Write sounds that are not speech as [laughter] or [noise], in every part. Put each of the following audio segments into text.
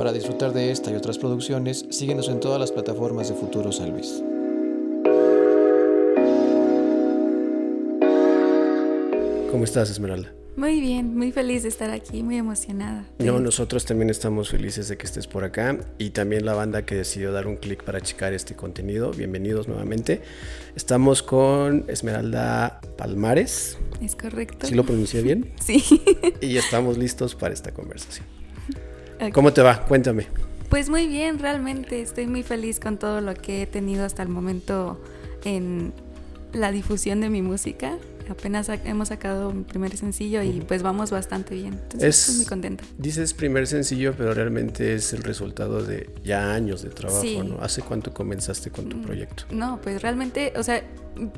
Para disfrutar de esta y otras producciones, síguenos en todas las plataformas de Futuro San Luis. ¿Cómo estás, Esmeralda? Muy bien, muy feliz de estar aquí, muy emocionada. nosotros también estamos felices de que estés por acá y también la banda que decidió dar un clic para checar este contenido. Bienvenidos nuevamente. Estamos con Esmeralda Palmares. Es correcto. ¿Sí lo pronuncié bien? [laughs] Sí. Y estamos listos para esta conversación. ¿Cómo te va? Cuéntame. Pues muy bien, realmente estoy muy feliz con todo lo que he tenido hasta el momento en la difusión de mi música apenas hemos sacado un primer sencillo y pues vamos bastante bien. Entonces estoy muy contenta. Dices primer sencillo, pero realmente es el resultado de ya años de trabajo, ¿no? ¿Hace cuánto comenzaste con tu mm, proyecto? No, pues realmente, o sea,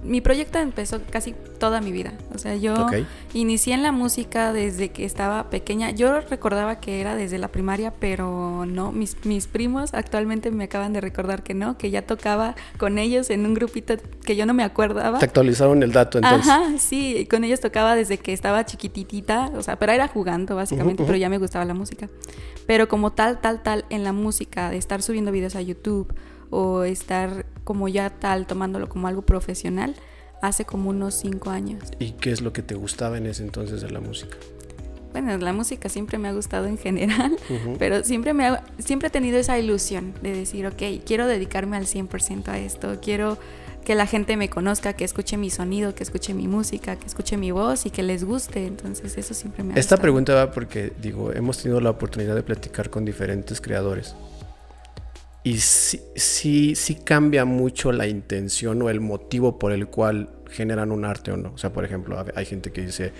mi proyecto empezó casi toda mi vida. O sea, yo inicié en la música desde que estaba pequeña. Yo recordaba que era desde la primaria, pero no. Mis, mis primos actualmente me acaban de recordar que no, que ya tocaba con ellos en un grupito que yo no me acordaba. Te actualizaron el dato entonces. Ajá, sí, con ellos tocaba desde que estaba chiquititita. O sea, pero era jugando básicamente, pero ya me gustaba la música. Pero como tal, tal, tal, en la música, de estar subiendo videos a YouTube o estar como ya tal, tomándolo como algo profesional, hace como unos cinco años. ¿Y qué es lo que te gustaba en ese entonces de la música? Bueno, la música siempre me ha gustado en general, [laughs] pero siempre, me siempre he tenido esa ilusión de decir, ok, quiero dedicarme al 100% a esto, quiero que la gente me conozca, que escuche mi sonido, que escuche mi música, que escuche mi voz y que les guste. Entonces eso siempre me ha Esta pregunta va porque, digo, hemos tenido la oportunidad de platicar con diferentes creadores y sí, sí, sí cambia mucho la intención o el motivo por el cual generan un arte o no. O sea, por ejemplo, hay gente que dice,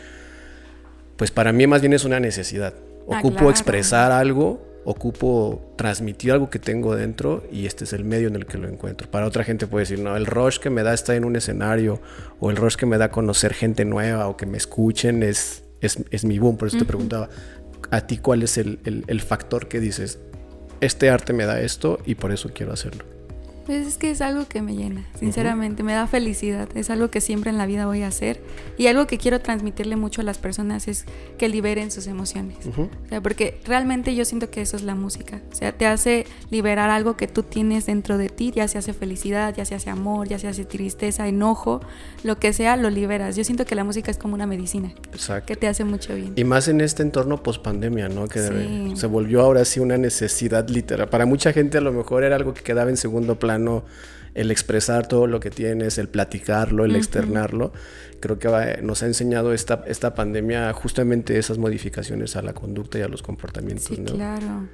pues para mí más bien es una necesidad. Ah, ocupo expresar algo, ocupo transmitir algo que tengo dentro y este es el medio en el que lo encuentro. Para otra gente puede decir, no, el rush que me da estar en un escenario o el rush que me da conocer gente nueva o que me escuchen es, es, mi boom. Por eso te preguntaba, ¿a ti cuál es el, el factor que dices, este arte me da esto y por eso quiero hacerlo. Pues es que es algo que me llena, sinceramente, me da felicidad, es algo que siempre en la vida voy a hacer y algo que quiero transmitirle mucho a las personas es que liberen sus emociones. o sea, porque realmente yo siento que eso es la música, o sea, te hace liberar algo que tú tienes dentro de ti, ya se hace felicidad, ya se hace amor, ya se hace tristeza, enojo, lo que sea, lo liberas. Yo siento que la música es como una medicina, que te hace mucho bien. Y más en este entorno post pandemia, ¿no? Que se volvió ahora sí una necesidad literal. Para mucha gente a lo mejor era algo que quedaba en segundo plano el expresar todo lo que tienes, el platicarlo, el externarlo. Creo que nos ha enseñado esta, esta pandemia justamente esas modificaciones a la conducta y a los comportamientos. Sí, claro.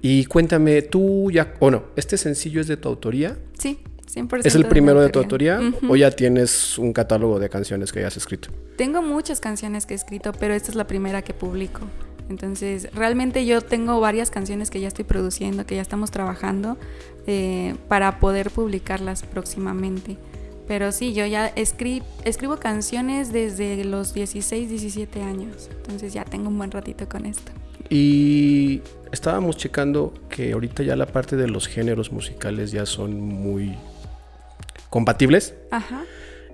Y cuéntame, tú ya, o no, ¿este sencillo es de tu autoría? Sí, 100%. ¿Es el primero de, tu autoría o ya tienes un catálogo de canciones que hayas escrito? Tengo muchas canciones que he escrito, pero esta es la primera que publico. Entonces, realmente yo tengo varias canciones que ya estoy produciendo, que ya estamos trabajando eh, para poder publicarlas próximamente. Pero sí, yo ya escribo canciones desde los 16, 17 años. Entonces ya tengo un buen ratito con esto. Y estábamos checando que ahorita ya la parte de los géneros musicales ya son muy compatibles. Ajá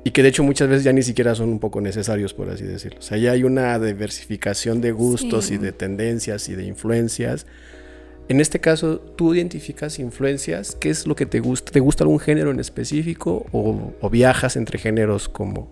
y que de hecho muchas veces ya ni siquiera son un poco necesarios, por así decirlo. O sea, ya hay una diversificación de gustos y de tendencias y de influencias. En este caso, ¿tú identificas influencias? ¿Qué es lo que te gusta? ¿Te gusta algún género en específico o, viajas entre géneros como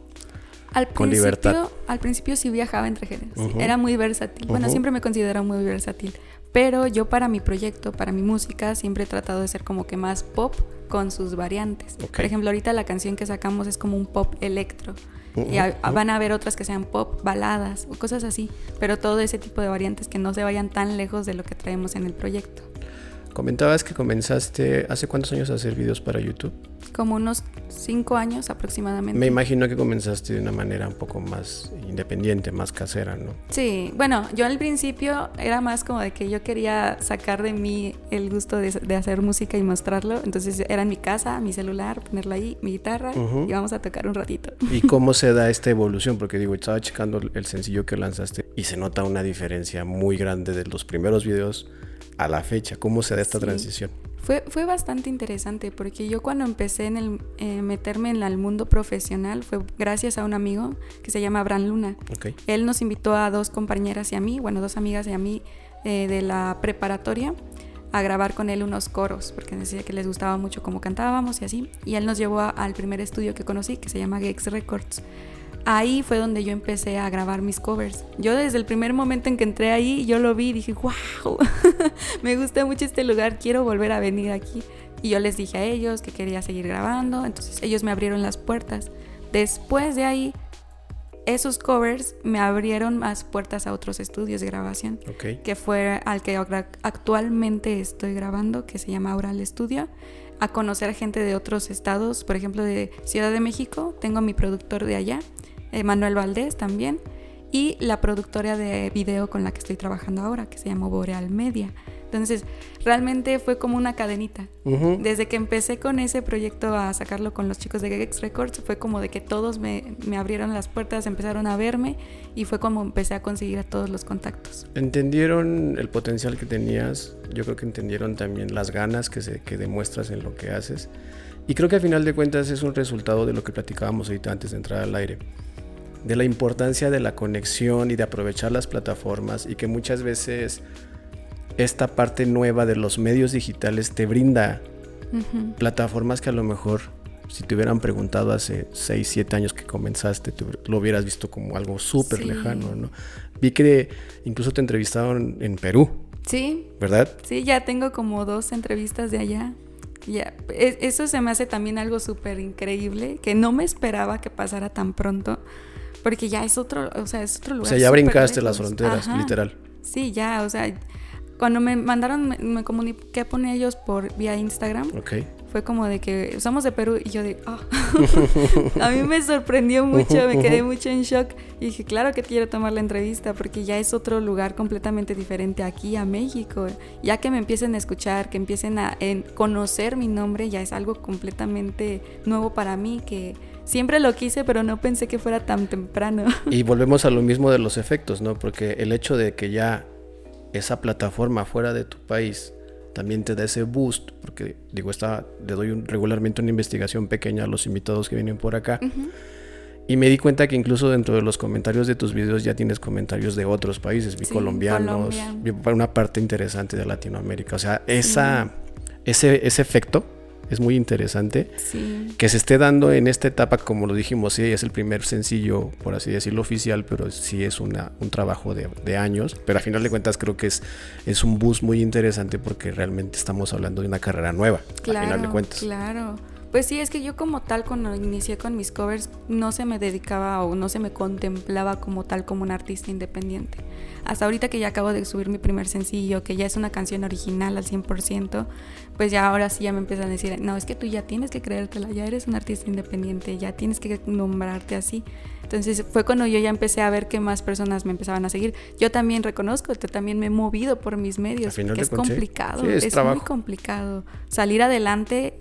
al con libertad? Al principio sí viajaba entre géneros. Era muy versátil. Bueno, siempre me considero muy versátil. Pero yo para mi proyecto, para mi música, siempre he tratado de ser como que más pop con sus variantes. Por ejemplo, ahorita la canción que sacamos es como un pop electro. y van a haber otras que sean pop baladas o cosas así, pero todo ese tipo de variantes que no se vayan tan lejos de lo que traemos en el proyecto. Comentabas que comenzaste hace cuántos años a hacer videos para YouTube como unos cinco años aproximadamente. Me imagino que comenzaste de una manera un poco más independiente, más casera, ¿no? Sí, bueno, yo al principio era más como de que yo quería sacar de mí el gusto de, hacer música y mostrarlo, entonces era en mi casa, mi celular, ponerla ahí, mi guitarra y vamos a tocar un ratito. ¿Y [laughs] cómo se da esta evolución? Porque digo, estaba checando el sencillo que lanzaste y se nota una diferencia muy grande de los primeros videos a la fecha. ¿Cómo se da esta transición? Fue, fue bastante interesante porque yo cuando empecé en el, eh, meterme en el mundo profesional fue gracias a un amigo que se llama Bran Luna. Él nos invitó a dos compañeras y a mí, bueno, dos amigas y a mí eh, de la preparatoria a grabar con él unos coros, porque decía que les gustaba mucho cómo cantábamos y así. Y él nos llevó al primer estudio que conocí, que se llama Gex Records. Ahí fue donde yo empecé a grabar mis covers. Yo desde el primer momento en que entré ahí, yo lo vi y dije, wow, [laughs] me gusta mucho este lugar, quiero volver a venir aquí. Y yo les dije a ellos que quería seguir grabando, entonces ellos me abrieron las puertas. Después de ahí, esos covers me abrieron más puertas a otros estudios de grabación, que fue al que actualmente estoy grabando, que se llama Oral Studio, a conocer gente de otros estados, por ejemplo de Ciudad de México, tengo mi productor de allá, Manuel Valdés también, y la productora de video con la que estoy trabajando ahora, que se llama Boreal Media. Entonces, realmente fue como una cadenita. Desde que empecé con ese proyecto a sacarlo con los chicos de Gex Records, fue como de que todos me, me, abrieron las puertas, empezaron a verme y fue como empecé a conseguir a todos los contactos. ¿Entendieron el potencial que tenías? Yo creo que entendieron también las ganas que, se, que demuestras en lo que haces. Y creo que al final de cuentas es un resultado de lo que platicábamos ahorita antes de entrar al aire de la importancia de la conexión y de aprovechar las plataformas y que muchas veces esta parte nueva de los medios digitales te brinda plataformas que a lo mejor si te hubieran preguntado hace 6, 7 años que comenzaste, lo hubieras visto como algo súper lejano, ¿no? Vi que incluso te entrevistaron en Perú. Sí. ¿Verdad? Sí, ya tengo como dos entrevistas de allá. Ya, e, eso se me hace también algo súper increíble, que no me esperaba que pasara tan pronto, porque ya es otro, o sea, es otro lugar. O sea, ya brincaste las fronteras, literal. Sí, ya, o sea, cuando me mandaron, me, comuniqué con ellos por vía Instagram. Fue como de que somos de Perú y yo de, ah". [laughs] a mí me sorprendió mucho, me quedé mucho en shock y dije, claro que quiero tomar la entrevista porque ya es otro lugar completamente diferente aquí a México. Ya que me empiecen a escuchar, que empiecen a conocer mi nombre, ya es algo completamente nuevo para mí que siempre lo quise, pero no pensé que fuera tan temprano. Y volvemos a lo mismo de los efectos, ¿no? Porque el hecho de que ya esa plataforma fuera de tu país también te da ese boost, porque digo, está, le doy regularmente una investigación pequeña a los invitados que vienen por acá. Y me di cuenta que incluso dentro de los comentarios de tus videos ya tienes comentarios de otros países, vi colombianos, vi una parte interesante de Latinoamérica. O sea, esa, ese, ese efecto es muy interesante que se esté dando en esta etapa, como lo dijimos, sí, es el primer sencillo, por así decirlo, oficial, pero sí es una, un trabajo de, años. Pero a final de cuentas creo que es, es un bus muy interesante porque realmente estamos hablando de una carrera nueva, claro, a final de cuentas. Claro. Pues sí, es que yo como tal cuando inicié con mis covers no se me dedicaba o no se me contemplaba como tal como un artista independiente. Hasta ahorita que ya acabo de subir mi primer sencillo, que ya es una canción original al 100%, pues ya ahora sí ya me empiezan a decir, no, es que tú ya tienes que creértela, ya eres un artista independiente, ya tienes que nombrarte así. Entonces fue cuando yo ya empecé a ver que más personas me empezaban a seguir. Yo también reconozco que también me he movido por mis medios, porque es complicado, es muy complicado. Salir adelante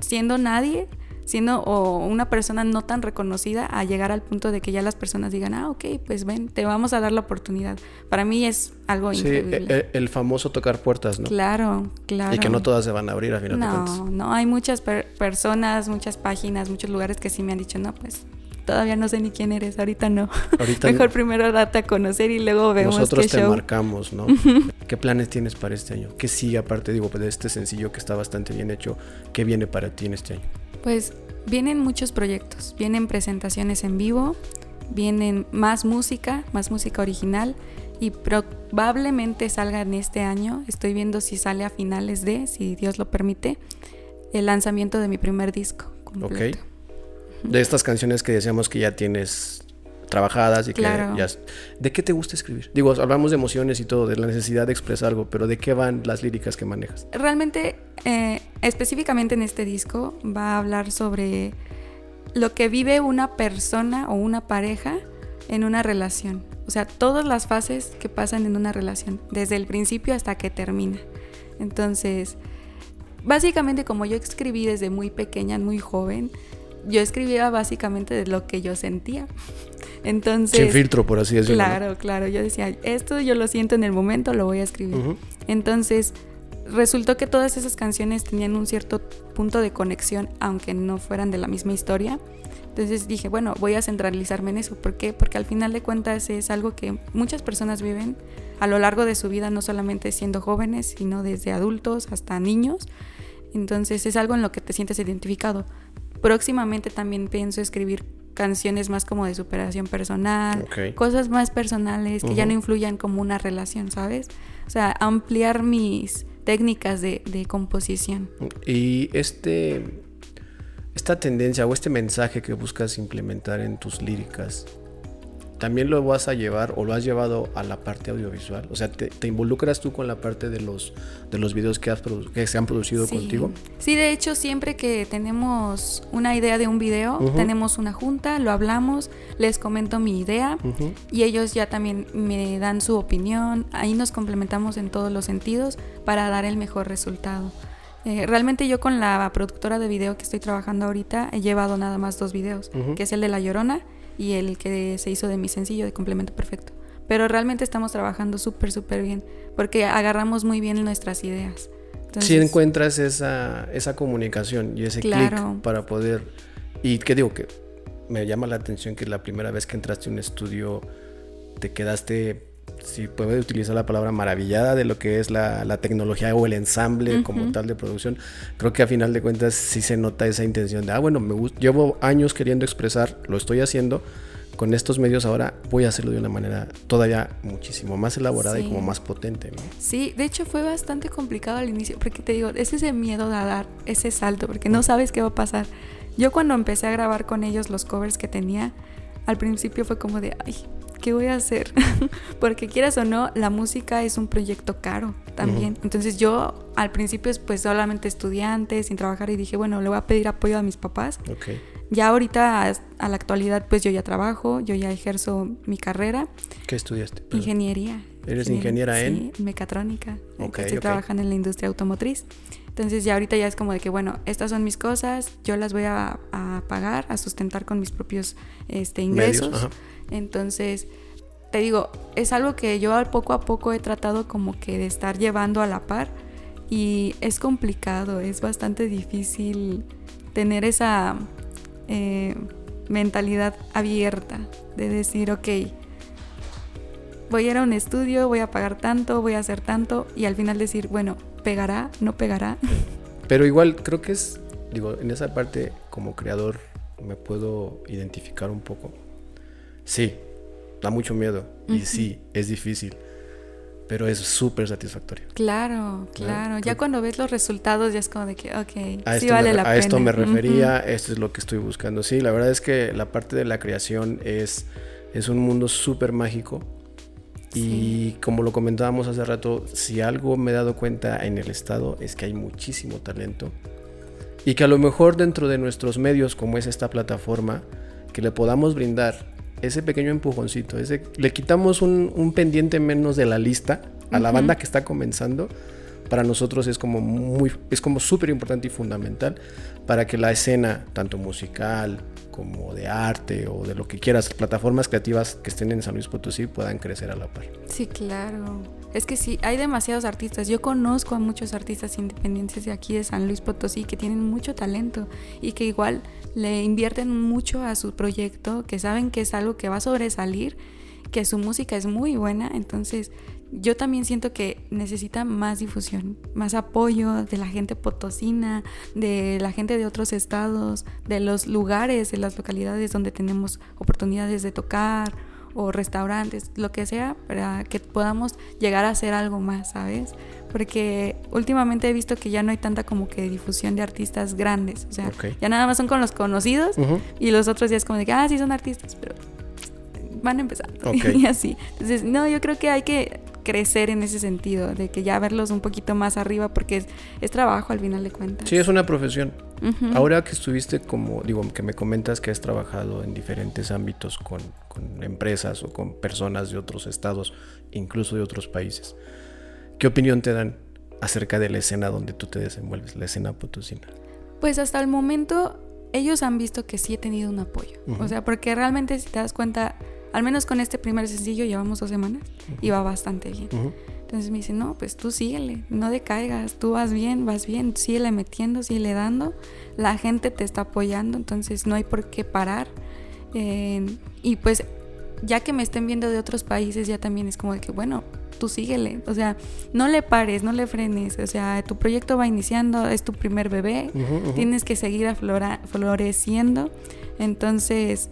siendo nadie, siendo o una persona no tan reconocida, a llegar al punto de que ya las personas digan, ah, ok, pues ven, te vamos a dar la oportunidad. Para mí es algo sí, increíble. El, el, famoso tocar puertas, ¿no? Claro, claro. Y que no todas se van a abrir a final no, de cuentas. No, no, hay muchas personas, muchas páginas, muchos lugares que sí me han dicho, no, pues todavía no sé ni quién eres, ahorita no. Ahorita [laughs] Mejor primero date a conocer y luego vemos Nosotros te marcamos, ¿no? ¿Qué planes tienes para este año? ¿Qué sigue aparte, digo, de este sencillo que está bastante bien hecho? ¿Qué viene para ti en este año? Pues vienen muchos proyectos, vienen presentaciones en vivo, vienen más música, más música original y probablemente salga en este año, estoy viendo si sale a finales de, si Dios lo permite, el lanzamiento de mi primer disco. Completo. Ok de estas canciones que decíamos que ya tienes trabajadas y que ya... ¿De qué te gusta escribir? Digo, hablamos de emociones y todo, de la necesidad de expresar algo, pero ¿de qué van las líricas que manejas? Realmente, eh, específicamente en este disco, va a hablar sobre lo que vive una persona o una pareja en una relación. O sea, todas las fases que pasan en una relación, desde el principio hasta que termina. Entonces, básicamente como yo escribí desde muy pequeña, muy joven, yo escribía básicamente de lo que yo sentía. [laughs] Entonces... Sin filtro, por así decirlo. Claro, claro. Yo decía, esto yo lo siento en el momento, lo voy a escribir. Entonces, resultó que todas esas canciones tenían un cierto punto de conexión, aunque no fueran de la misma historia. Entonces dije, bueno, voy a centralizarme en eso. ¿Por qué? Porque al final de cuentas es algo que muchas personas viven a lo largo de su vida, no solamente siendo jóvenes, sino desde adultos hasta niños. Entonces es algo en lo que te sientes identificado. Próximamente también pienso escribir canciones más como de superación personal, cosas más personales que ya no influyan como una relación, ¿sabes? O sea, ampliar mis técnicas de, de composición. Y este esta tendencia o este mensaje que buscas implementar en tus líricas, también lo vas a llevar o lo has llevado a la parte audiovisual? O sea, ¿te, involucras tú con la parte de los, de los videos que, has que se han producido contigo? Sí, de hecho, siempre que tenemos una idea de un video, tenemos una junta, lo hablamos, les comento mi idea y ellos ya también me dan su opinión. Ahí nos complementamos en todos los sentidos para dar el mejor resultado. Eh, realmente yo con la productora de video que estoy trabajando ahorita he llevado nada más dos videos, que es el de La Llorona y el que se hizo de mi sencillo de complemento perfecto. Pero realmente estamos trabajando súper, súper bien, porque agarramos muy bien nuestras ideas. si encuentras esa, esa comunicación y ese clic para poder... Y qué digo que me llama la atención que la primera vez que entraste a un estudio te quedaste si puede utilizar la palabra maravillada de lo que es la, tecnología o el ensamble como tal de producción, creo que a final de cuentas sí se nota esa intención de, ah, bueno, me llevo años queriendo expresar, lo estoy haciendo, con estos medios ahora voy a hacerlo de una manera todavía muchísimo más elaborada y como más potente. Sí, de hecho fue bastante complicado al inicio, porque te digo, es ese miedo de dar ese salto, porque no sabes qué va a pasar. Yo cuando empecé a grabar con ellos los covers que tenía, al principio fue como de, ay, ¿qué voy a hacer? [laughs] Porque quieras o no, la música es un proyecto caro también. Entonces yo al principio pues solamente estudiante, sin trabajar y dije, bueno, le voy a pedir apoyo a mis papás. Ya ahorita a la actualidad pues yo ya trabajo, yo ya ejerzo mi carrera. ¿Qué estudiaste? Ingeniería. ¿Eres ingeniera en? Sí, mecatrónica. estoy trabajando en la industria automotriz. Entonces ya ahorita ya es como de que, bueno, estas son mis cosas, yo las voy a, pagar, a sustentar con mis propios este, ingresos. Entonces, te digo, es algo que yo poco a poco he tratado como que de estar llevando a la par y es complicado, es bastante difícil tener esa eh, mentalidad abierta de decir, ok, voy a ir a un estudio, voy a pagar tanto, voy a hacer tanto y al final decir, bueno, pegará, no pegará. [laughs] Pero igual creo que es, digo, en esa parte como creador me puedo identificar un poco. Sí, da mucho miedo y sí, es difícil, pero es súper satisfactorio. Claro, claro. Ya cuando ves los resultados ya es como de que, ok, sí vale la pena. A esto me refería, esto es lo que estoy buscando. Sí, la verdad es que la parte de la creación es, es un mundo súper mágico y como lo comentábamos hace rato, si algo me he dado cuenta en el estado es que hay muchísimo talento y que a lo mejor dentro de nuestros medios, como es esta plataforma, que le podamos brindar ese pequeño empujoncito, ese, le quitamos un, pendiente menos de la lista a la banda que está comenzando, para nosotros es como muy, es como súper importante y fundamental para que la escena, tanto musical, como de arte o de lo que quieras, plataformas creativas que estén en San Luis Potosí puedan crecer a la par. Sí, claro. Es que sí, hay demasiados artistas. Yo conozco a muchos artistas independientes de aquí de San Luis Potosí que tienen mucho talento y que igual le invierten mucho a su proyecto, que saben que es algo que va a sobresalir, que su música es muy buena. Entonces, yo también siento que necesita más difusión, más apoyo de la gente potosina, de la gente de otros estados, de los lugares, de las localidades donde tenemos oportunidades de tocar o restaurantes, lo que sea, para que podamos llegar a hacer algo más, ¿sabes? Porque últimamente he visto que ya no hay tanta como que difusión de artistas grandes, o sea, ya nada más son con los conocidos y los otros ya es como de que, ah, sí son artistas, pero van a empezar [laughs] y así. Entonces, no, yo creo que hay que crecer en ese sentido, de que ya verlos un poquito más arriba, porque es, trabajo al final de cuentas. Sí, es una profesión. Ahora que estuviste como, digo, que me comentas que has trabajado en diferentes ámbitos con, con, empresas o con personas de otros estados, incluso de otros países, ¿qué opinión te dan acerca de la escena donde tú te desenvuelves, la escena potosina? Pues hasta el momento ellos han visto que sí he tenido un apoyo. O sea, porque realmente si te das cuenta, al menos con este primer sencillo llevamos dos semanas y va bastante bien. Entonces me dicen, no, pues tú síguele, no decaigas, tú vas bien, vas bien, síguele metiendo, síguele dando, la gente te está apoyando, entonces no hay por qué parar. Eh, y pues ya que me estén viendo de otros países, ya también es como de que, bueno, tú síguele, o sea, no le pares, no le frenes, o sea, tu proyecto va iniciando, es tu primer bebé, tienes que seguir floreciendo, entonces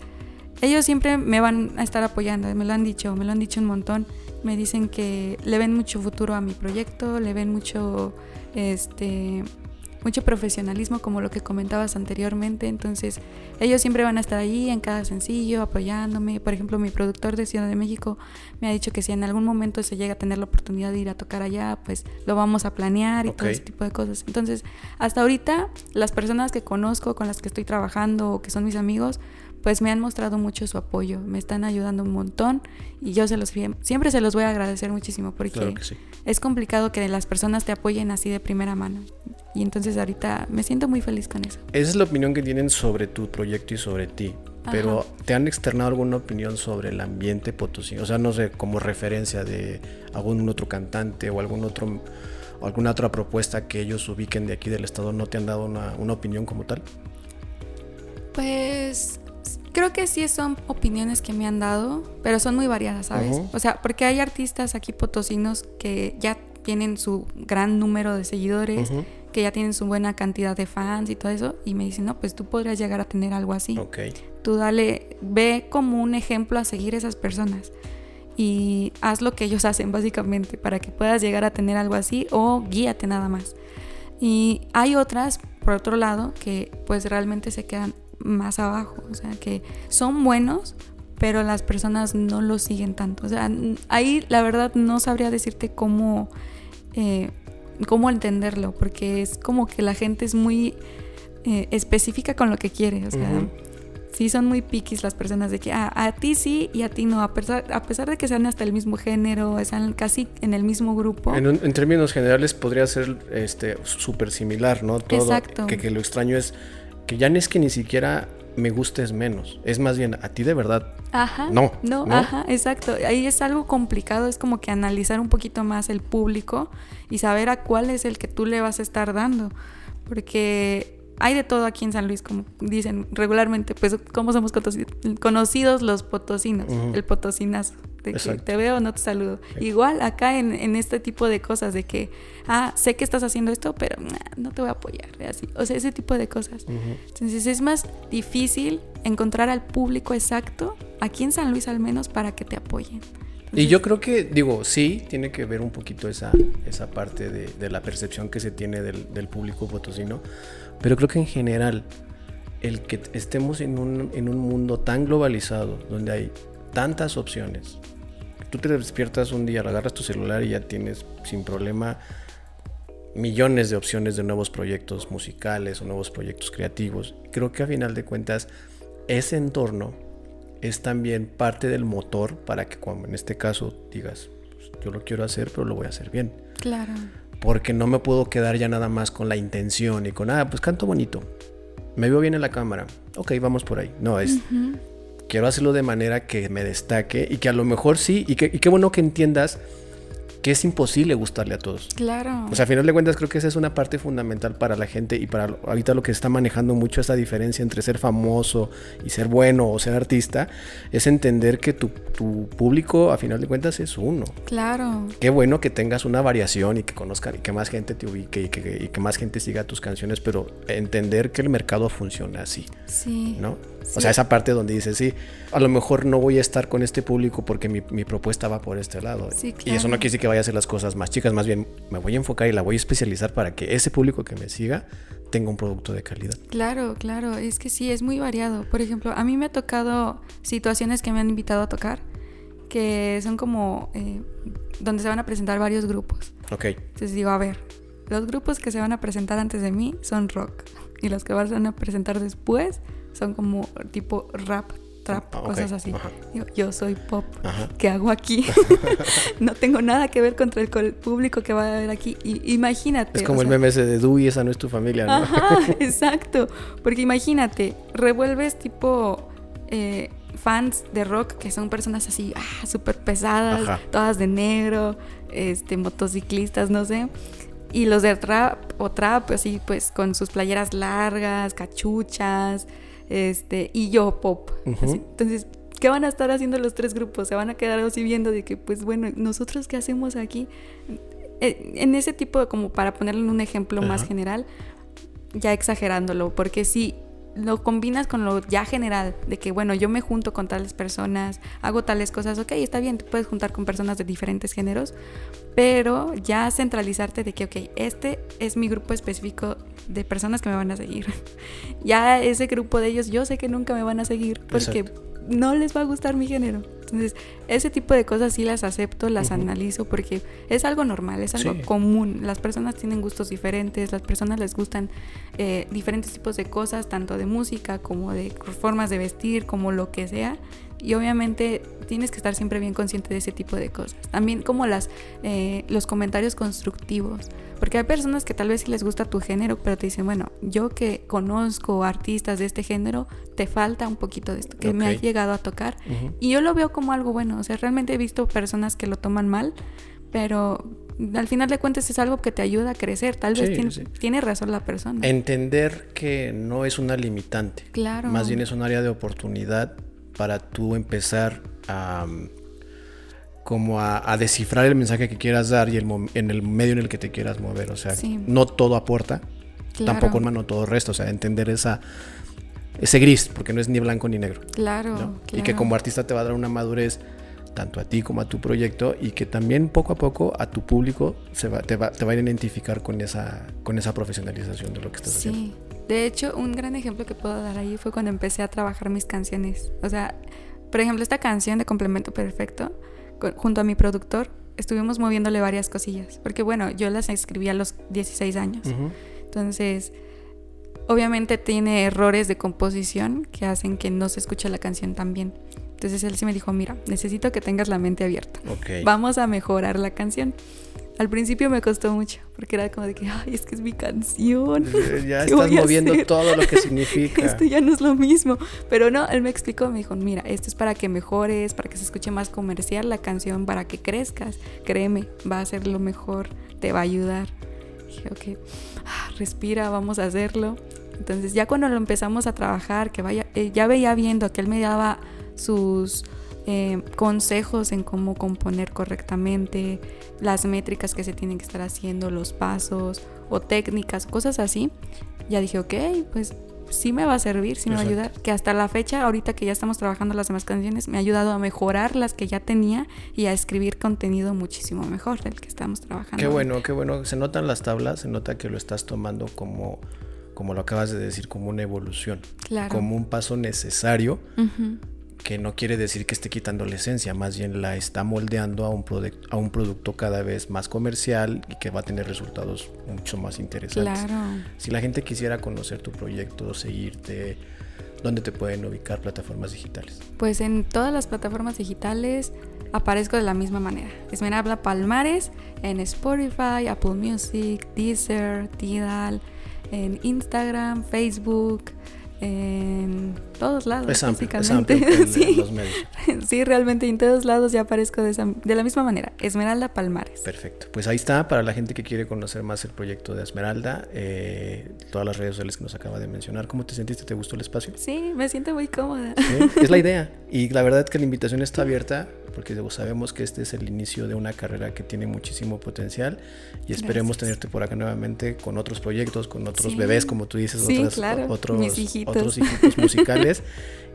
ellos siempre me van a estar apoyando, me lo han dicho, me lo han dicho un montón me dicen que le ven mucho futuro a mi proyecto, le ven mucho este mucho profesionalismo como lo que comentabas anteriormente, entonces ellos siempre van a estar ahí en cada sencillo apoyándome. Por ejemplo, mi productor de Ciudad de México me ha dicho que si en algún momento se llega a tener la oportunidad de ir a tocar allá, pues lo vamos a planear y todo ese tipo de cosas. Entonces, hasta ahorita las personas que conozco, con las que estoy trabajando o que son mis amigos, pues me han mostrado mucho su apoyo, me están ayudando un montón y yo se los siempre se los voy a agradecer muchísimo porque es complicado que las personas te apoyen así de primera mano. Y entonces ahorita me siento muy feliz con eso. Esa es la opinión que tienen sobre tu proyecto y sobre ti. Pero ¿te han externado alguna opinión sobre el ambiente potosí? O sea, no sé, como referencia de algún otro cantante o algún otro o alguna otra propuesta que ellos ubiquen de aquí del estado, ¿no te han dado una, una opinión como tal? Pues creo que sí son opiniones que me han dado, pero son muy variadas, ¿sabes? O sea, porque hay artistas aquí potosinos que ya tienen su gran número de seguidores, que ya tienen su buena cantidad de fans y todo eso, y me dicen, no, pues tú podrías llegar a tener algo así. Ok. Tú dale, ve como un ejemplo a seguir esas personas y haz lo que ellos [laughs] hacen básicamente para que puedas llegar a tener algo así o guíate nada más. Y hay otras, por otro lado, que pues realmente se quedan más abajo, o sea, que son buenos, pero las personas no lo siguen tanto. O sea, ahí la verdad no sabría decirte cómo, eh, cómo entenderlo, porque es como que la gente es muy eh, específica con lo que quiere, o sea, sí son muy piquis las personas de que ah, a ti sí y a ti no, a pesar, a pesar de que sean hasta el mismo género, están casi en el mismo grupo. En, términos generales podría ser este súper similar, ¿no? Todo, Exacto. Que, que lo extraño es que ya no es que ni siquiera me gustes menos, es más bien a ti de verdad. Ajá. No, no. ajá, exacto. Ahí es algo complicado, es como que analizar un poquito más el público y saber a cuál es el que tú le vas a estar dando. Porque hay de todo aquí en San Luis, como dicen regularmente, pues como somos conocidos los potosinos, el potosinazo de que te veo, no te saludo. Igual acá en, este tipo de cosas, de que, ah, sé que estás haciendo esto, pero no te voy a apoyar, así. O sea, ese tipo de cosas. Entonces es más difícil encontrar al público exacto, aquí en San Luis al menos, para que te apoyen. y yo creo que, digo, sí, tiene que ver un poquito esa, esa parte de, la percepción que se tiene del, del, público potosino, pero creo que en general, el que estemos en un, en un mundo tan globalizado, donde hay tantas opciones. Tú te despiertas un día, agarras tu celular y ya tienes sin problema millones de opciones de nuevos proyectos musicales o nuevos proyectos creativos. Creo que a final de cuentas ese entorno es también parte del motor para que cuando en este caso digas, pues, yo lo quiero hacer, pero lo voy a hacer bien. Claro. Porque no me puedo quedar ya nada más con la intención y con, ah, pues canto bonito. Me veo bien en la cámara. Ok, vamos por ahí. No, es quiero hacerlo de manera que me destaque y que a lo mejor sí, y, que, y qué bueno que entiendas que es imposible gustarle a todos. Claro. O sea, a final de cuentas creo que esa es una parte fundamental para la gente y para ahorita lo que está manejando mucho esa diferencia entre ser famoso y ser bueno o ser artista, es entender que tu, público a final de cuentas es uno. Claro. Qué bueno que tengas una variación y que conozcan y que más gente te ubique y que, y que más gente siga tus canciones, pero entender que el mercado funciona así. Sí. ¿No? O sea, esa parte donde dices, sí, a lo mejor no voy a estar con este público porque mi, propuesta va por este lado. Y eso no quiere decir que vaya a hacer las cosas más chicas, más bien me voy a enfocar y la voy a especializar para que ese público que me siga tenga un producto de calidad. Claro, claro, es que sí, es muy variado. Por ejemplo, a mí me ha tocado situaciones que me han invitado a tocar, que son como eh, donde se van a presentar varios grupos. Ok. Entonces digo, a ver, los grupos que se van a presentar antes de mí son rock y los que van a presentar después son como tipo rap, trap, ah, cosas así. Yo, soy pop, ¿qué hago aquí? [laughs] [laughs] no tengo nada que ver contra el público que va a ver aquí. Y, imagínate. Es como el meme ese de Dewey, esa no es tu familia, ¿no? [laughs] exacto. Porque imagínate, revuelves tipo... Eh, fans de rock que son personas así, ah, súper pesadas, todas de negro, este, motociclistas, no sé. Y los de trap o trap, así pues con sus playeras largas, cachuchas, este, y yo pop. Entonces, ¿qué van a estar haciendo los tres grupos? Se van a quedar así viendo de que, pues bueno, nosotros qué hacemos aquí. Eh, en ese tipo de, como para ponerle un ejemplo más general, ya exagerándolo, porque si lo combinas con lo ya general, de que, bueno, yo me junto con tales personas, hago tales cosas, ok, está bien, te puedes juntar con personas de diferentes géneros, pero ya centralizarte de que, ok, este es mi grupo específico de personas que me van a seguir. [laughs] ya ese grupo de ellos, yo sé que nunca me van a seguir porque no les va a gustar mi género. Entonces, ese tipo de cosas sí las acepto, las analizo porque es algo normal, es algo común. Las personas tienen gustos diferentes, las personas les gustan eh, diferentes tipos de cosas, tanto de música como de formas de vestir, como lo que sea. Y obviamente tienes que estar siempre bien consciente de ese tipo de cosas. También como las, eh, los comentarios constructivos. Porque hay personas que tal vez sí les gusta tu género, pero te dicen, bueno, yo que conozco artistas de este género, te falta un poquito de esto, que me ha llegado a tocar. Y yo lo veo como algo bueno. O sea, realmente he visto personas que lo toman mal, pero al final de cuentas es algo que te ayuda a crecer. Tal vez tiene, tiene, razón la persona. Entender que no es una limitante. Claro. Más bien es un área de oportunidad para tú empezar a como a, descifrar el mensaje que quieras dar y el en el medio en el que te quieras mover. O sea, no todo aporta, tampoco no todo resto. O sea, entender esa ese gris, porque no es ni blanco ni negro. Claro, Y que como artista te va a dar una madurez tanto a ti como a tu proyecto y que también poco a poco a tu público se va, te, va, te va a identificar con esa, con esa profesionalización de lo que estás haciendo. De hecho, un gran ejemplo que puedo dar ahí fue cuando empecé a trabajar mis canciones. O sea, por ejemplo, esta canción de Complemento Perfecto, junto a mi productor, estuvimos moviéndole varias cosillas. Porque bueno, yo las escribí a los 16 años. Entonces, obviamente tiene errores de composición que hacen que no se escuche la canción tan bien. Entonces él sí me dijo, mira, necesito que tengas la mente abierta. Vamos a mejorar la canción. Al principio me costó mucho, porque era como de que, ay, es que es mi canción. [laughs] Ya [laughs] estás moviendo todo lo que [laughs] significa. Esto ya no es lo mismo. Pero no, él me explicó, me dijo, mira, esto es para que mejores, para que se escuche más comercial la canción, para que crezcas. Créeme, va a ser lo mejor, te va a ayudar. dije, ok, ah, respira, vamos a hacerlo. Entonces ya cuando lo empezamos a trabajar, que vaya, eh, ya veía viendo que él me daba sus eh, consejos en cómo componer correctamente, las métricas que se tienen que estar haciendo, los pasos o técnicas, cosas así, ya dije, ok, pues sí me va a servir, sí me va a ayudar. Que hasta la fecha, ahorita que ya estamos trabajando las demás canciones, me ha ayudado a mejorar las que ya tenía y a escribir contenido muchísimo mejor del que estamos trabajando. Qué bueno, qué bueno. Se notan las tablas, se nota que lo estás tomando como, como lo acabas de decir, como una evolución. Claro. Como un paso necesario que no quiere decir que esté quitando la esencia, más bien la está moldeando a un, a un producto cada vez más comercial y que va a tener resultados mucho más interesantes. Claro. Si la gente quisiera conocer tu proyecto, seguirte, ¿dónde te pueden ubicar plataformas digitales? Pues en todas las plataformas digitales aparezco de la misma manera. Esmeralda Palmares en Spotify, Apple Music, Deezer, Tidal, en Instagram, Facebook en todos lados, básicamente. [laughs] [laughs] sí. realmente en todos lados ya aparezco de, de, la misma manera. Esmeralda Palmares. Perfecto. Pues ahí está, para la gente que quiere conocer más el proyecto de Esmeralda, eh, todas las redes sociales que nos acaba de mencionar. ¿Cómo te sentiste? ¿Te gustó el espacio? Sí, me siento muy cómoda. Es la idea. Y la verdad es que la invitación está abierta porque sabemos que este es el inicio de una carrera que tiene muchísimo potencial y esperemos tenerte por acá nuevamente con otros proyectos, con otros bebés, como tú dices, otros, hijitos. [laughs] musicales.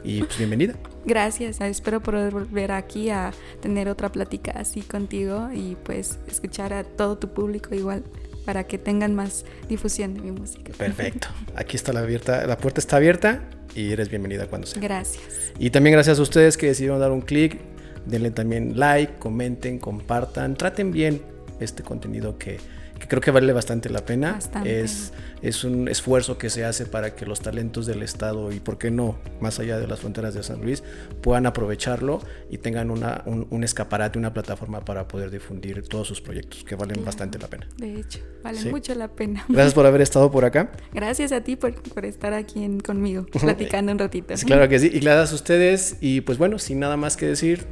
y pues bienvenida. Gracias, espero poder volver aquí a tener otra plática así contigo y pues escuchar a todo tu público igual para que tengan más difusión de mi música. Perfecto. [laughs] Aquí está la abierta, la puerta está abierta y eres bienvenida cuando sea. Gracias. Y también gracias a ustedes que decidieron dar un clic denle también like, comenten, compartan, traten bien este contenido que, que creo que vale bastante la pena. Es, es un esfuerzo que se hace para que los talentos del Estado y, ¿por qué no?, más allá de las fronteras de San Luis, puedan aprovecharlo y tengan una, un, escaparate, una plataforma para poder difundir todos sus proyectos, que valen bastante la pena. De hecho, valen mucho la pena. Gracias por haber estado por acá. Gracias a ti por, por estar aquí conmigo, [laughs] platicando un ratito. claro que sí, y gracias a ustedes. Y pues bueno, sin nada más que decir,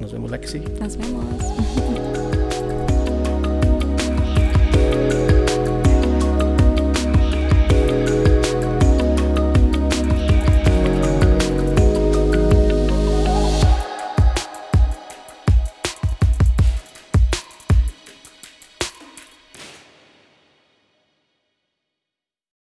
nos vemos la que sigue. Nos vemos. [laughs]